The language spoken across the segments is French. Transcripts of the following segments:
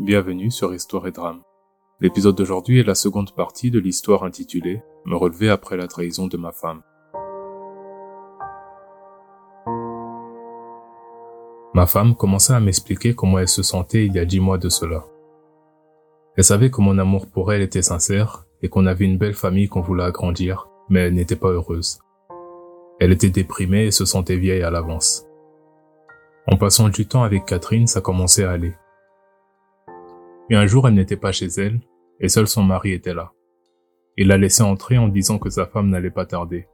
Bienvenue sur Histoire et Drame. L'épisode d'aujourd'hui est la seconde partie de l'histoire intitulée Me relever après la trahison de ma femme. Ma femme commença à m'expliquer comment elle se sentait il y a dix mois de cela. Elle savait que mon amour pour elle était sincère et qu'on avait une belle famille qu'on voulait agrandir, mais elle n'était pas heureuse. Elle était déprimée et se sentait vieille à l'avance. En passant du temps avec Catherine, ça commençait à aller. Et un jour, elle n'était pas chez elle, et seul son mari était là. Il l'a laissé entrer en disant que sa femme n'allait pas tarder.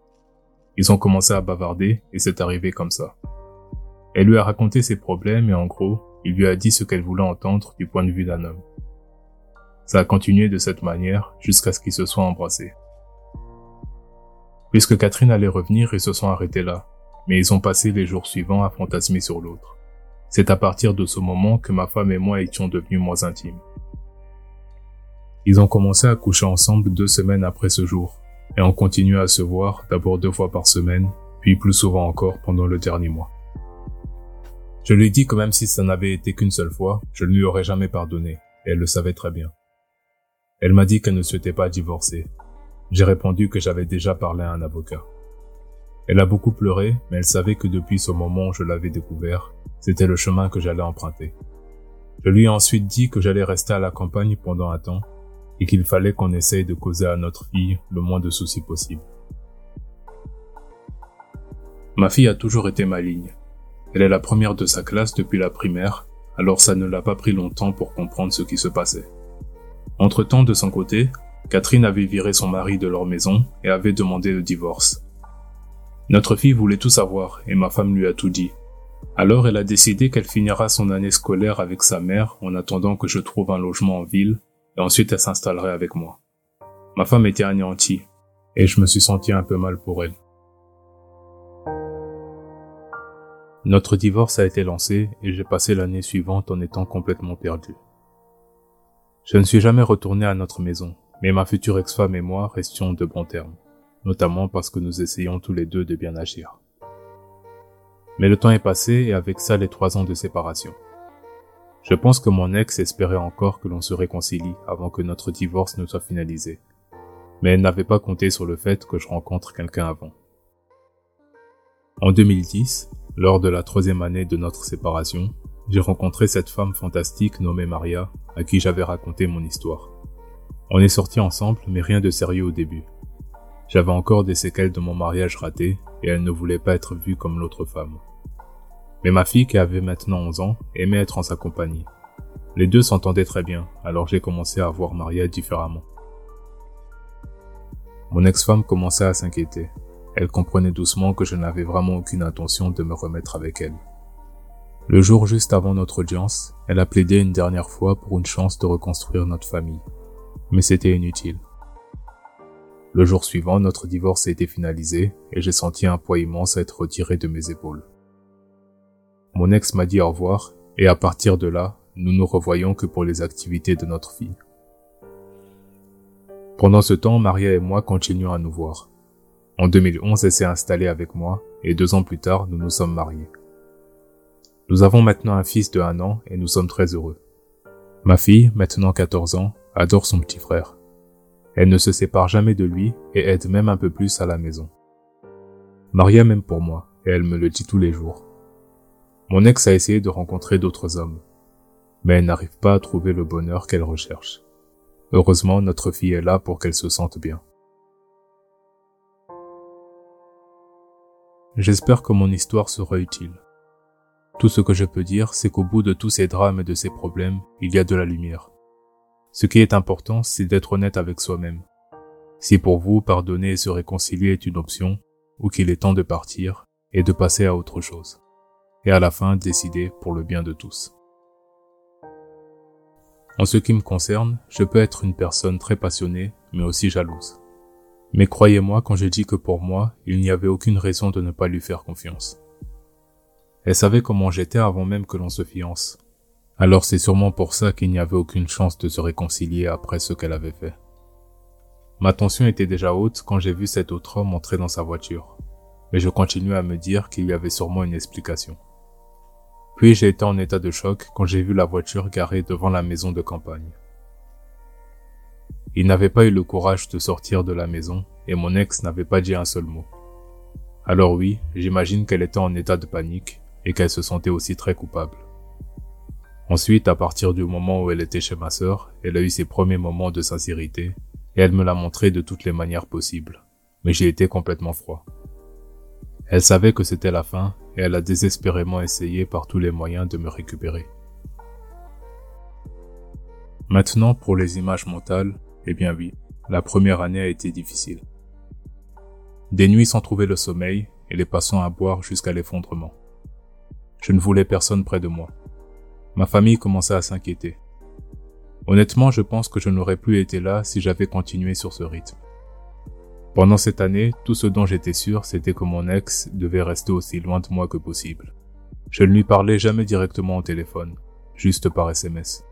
Ils ont commencé à bavarder, et c'est arrivé comme ça. Elle lui a raconté ses problèmes, et en gros, il lui a dit ce qu'elle voulait entendre du point de vue d'un homme. Ça a continué de cette manière jusqu'à ce qu'ils se soient embrassés. Puisque Catherine allait revenir, ils se sont arrêtés là, mais ils ont passé les jours suivants à fantasmer sur l'autre. C'est à partir de ce moment que ma femme et moi étions devenus moins intimes. Ils ont commencé à coucher ensemble deux semaines après ce jour, et ont continué à se voir d'abord deux fois par semaine, puis plus souvent encore pendant le dernier mois. Je lui ai dit que même si ça n'avait été qu'une seule fois, je ne lui aurais jamais pardonné, et elle le savait très bien. Elle m'a dit qu'elle ne souhaitait pas divorcer. J'ai répondu que j'avais déjà parlé à un avocat. Elle a beaucoup pleuré, mais elle savait que depuis ce moment où je l'avais découvert, c'était le chemin que j'allais emprunter. Je lui ai ensuite dit que j'allais rester à la campagne pendant un temps et qu'il fallait qu'on essaye de causer à notre fille le moins de soucis possible. Ma fille a toujours été maligne. Elle est la première de sa classe depuis la primaire, alors ça ne l'a pas pris longtemps pour comprendre ce qui se passait. Entre-temps, de son côté, Catherine avait viré son mari de leur maison et avait demandé le divorce. Notre fille voulait tout savoir et ma femme lui a tout dit. Alors elle a décidé qu'elle finira son année scolaire avec sa mère en attendant que je trouve un logement en ville et ensuite elle s'installerait avec moi. Ma femme était anéantie et je me suis senti un peu mal pour elle. Notre divorce a été lancé et j'ai passé l'année suivante en étant complètement perdu. Je ne suis jamais retourné à notre maison, mais ma future ex-femme et moi restions de bons termes notamment parce que nous essayons tous les deux de bien agir. Mais le temps est passé et avec ça les trois ans de séparation. Je pense que mon ex espérait encore que l'on se réconcilie avant que notre divorce ne soit finalisé. Mais elle n'avait pas compté sur le fait que je rencontre quelqu'un avant. En 2010, lors de la troisième année de notre séparation, j'ai rencontré cette femme fantastique nommée Maria, à qui j'avais raconté mon histoire. On est sortis ensemble, mais rien de sérieux au début. J'avais encore des séquelles de mon mariage raté et elle ne voulait pas être vue comme l'autre femme. Mais ma fille, qui avait maintenant 11 ans, aimait être en sa compagnie. Les deux s'entendaient très bien, alors j'ai commencé à voir Maria différemment. Mon ex-femme commençait à s'inquiéter. Elle comprenait doucement que je n'avais vraiment aucune intention de me remettre avec elle. Le jour juste avant notre audience, elle a plaidé une dernière fois pour une chance de reconstruire notre famille. Mais c'était inutile. Le jour suivant, notre divorce a été finalisé et j'ai senti un poids immense être retiré de mes épaules. Mon ex m'a dit au revoir et à partir de là, nous nous revoyons que pour les activités de notre fille. Pendant ce temps, Maria et moi continuons à nous voir. En 2011, elle s'est installée avec moi et deux ans plus tard, nous nous sommes mariés. Nous avons maintenant un fils de un an et nous sommes très heureux. Ma fille, maintenant 14 ans, adore son petit frère. Elle ne se sépare jamais de lui et aide même un peu plus à la maison. Maria m'aime pour moi et elle me le dit tous les jours. Mon ex a essayé de rencontrer d'autres hommes, mais elle n'arrive pas à trouver le bonheur qu'elle recherche. Heureusement, notre fille est là pour qu'elle se sente bien. J'espère que mon histoire sera utile. Tout ce que je peux dire, c'est qu'au bout de tous ces drames et de ces problèmes, il y a de la lumière. Ce qui est important, c'est d'être honnête avec soi-même. Si pour vous, pardonner et se réconcilier est une option, ou qu'il est temps de partir et de passer à autre chose. Et à la fin, décider pour le bien de tous. En ce qui me concerne, je peux être une personne très passionnée, mais aussi jalouse. Mais croyez-moi quand je dis que pour moi, il n'y avait aucune raison de ne pas lui faire confiance. Elle savait comment j'étais avant même que l'on se fiance, alors c'est sûrement pour ça qu'il n'y avait aucune chance de se réconcilier après ce qu'elle avait fait. Ma tension était déjà haute quand j'ai vu cet autre homme entrer dans sa voiture, mais je continuais à me dire qu'il y avait sûrement une explication. Puis j'ai été en état de choc quand j'ai vu la voiture garée devant la maison de campagne. Il n'avait pas eu le courage de sortir de la maison et mon ex n'avait pas dit un seul mot. Alors oui, j'imagine qu'elle était en état de panique et qu'elle se sentait aussi très coupable. Ensuite, à partir du moment où elle était chez ma sœur, elle a eu ses premiers moments de sincérité et elle me l'a montré de toutes les manières possibles. Mais j'ai été complètement froid. Elle savait que c'était la fin et elle a désespérément essayé par tous les moyens de me récupérer. Maintenant, pour les images mentales, eh bien oui, la première année a été difficile. Des nuits sans trouver le sommeil et les passants à boire jusqu'à l'effondrement. Je ne voulais personne près de moi. Ma famille commençait à s'inquiéter. Honnêtement, je pense que je n'aurais plus été là si j'avais continué sur ce rythme. Pendant cette année, tout ce dont j'étais sûr, c'était que mon ex devait rester aussi loin de moi que possible. Je ne lui parlais jamais directement au téléphone, juste par SMS.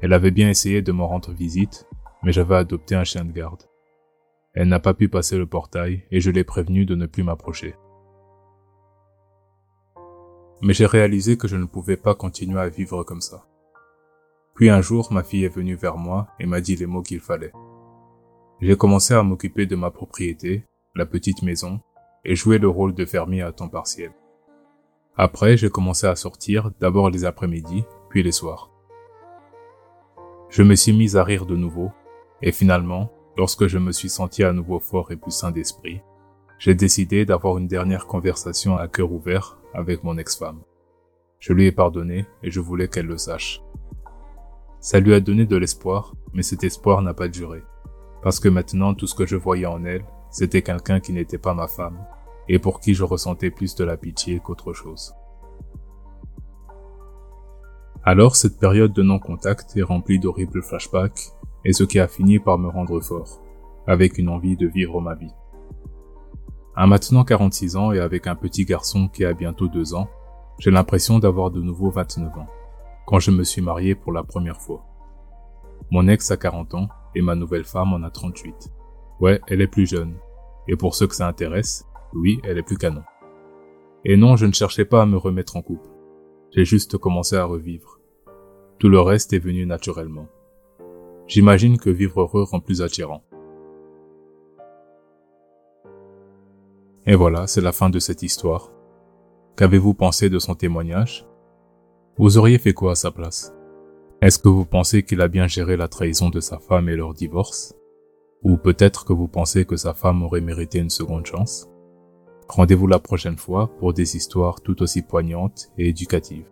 Elle avait bien essayé de me rendre visite, mais j'avais adopté un chien de garde. Elle n'a pas pu passer le portail et je l'ai prévenu de ne plus m'approcher. Mais j'ai réalisé que je ne pouvais pas continuer à vivre comme ça. Puis un jour, ma fille est venue vers moi et m'a dit les mots qu'il fallait. J'ai commencé à m'occuper de ma propriété, la petite maison, et jouer le rôle de fermier à temps partiel. Après, j'ai commencé à sortir, d'abord les après-midi, puis les soirs. Je me suis mis à rire de nouveau, et finalement, lorsque je me suis senti à nouveau fort et plus sain d'esprit, j'ai décidé d'avoir une dernière conversation à cœur ouvert avec mon ex-femme. Je lui ai pardonné et je voulais qu'elle le sache. Ça lui a donné de l'espoir, mais cet espoir n'a pas duré parce que maintenant tout ce que je voyais en elle, c'était quelqu'un qui n'était pas ma femme, et pour qui je ressentais plus de la pitié qu'autre chose. Alors cette période de non-contact est remplie d'horribles flashbacks, et ce qui a fini par me rendre fort, avec une envie de vivre ma vie. À maintenant 46 ans et avec un petit garçon qui a bientôt 2 ans, j'ai l'impression d'avoir de nouveau 29 ans, quand je me suis marié pour la première fois. Mon ex a 40 ans et ma nouvelle femme en a 38. Ouais, elle est plus jeune. Et pour ceux que ça intéresse, oui, elle est plus canon. Et non, je ne cherchais pas à me remettre en couple. J'ai juste commencé à revivre. Tout le reste est venu naturellement. J'imagine que vivre heureux rend plus attirant. Et voilà, c'est la fin de cette histoire. Qu'avez-vous pensé de son témoignage? Vous auriez fait quoi à sa place? Est-ce que vous pensez qu'il a bien géré la trahison de sa femme et leur divorce? Ou peut-être que vous pensez que sa femme aurait mérité une seconde chance? Rendez-vous la prochaine fois pour des histoires tout aussi poignantes et éducatives.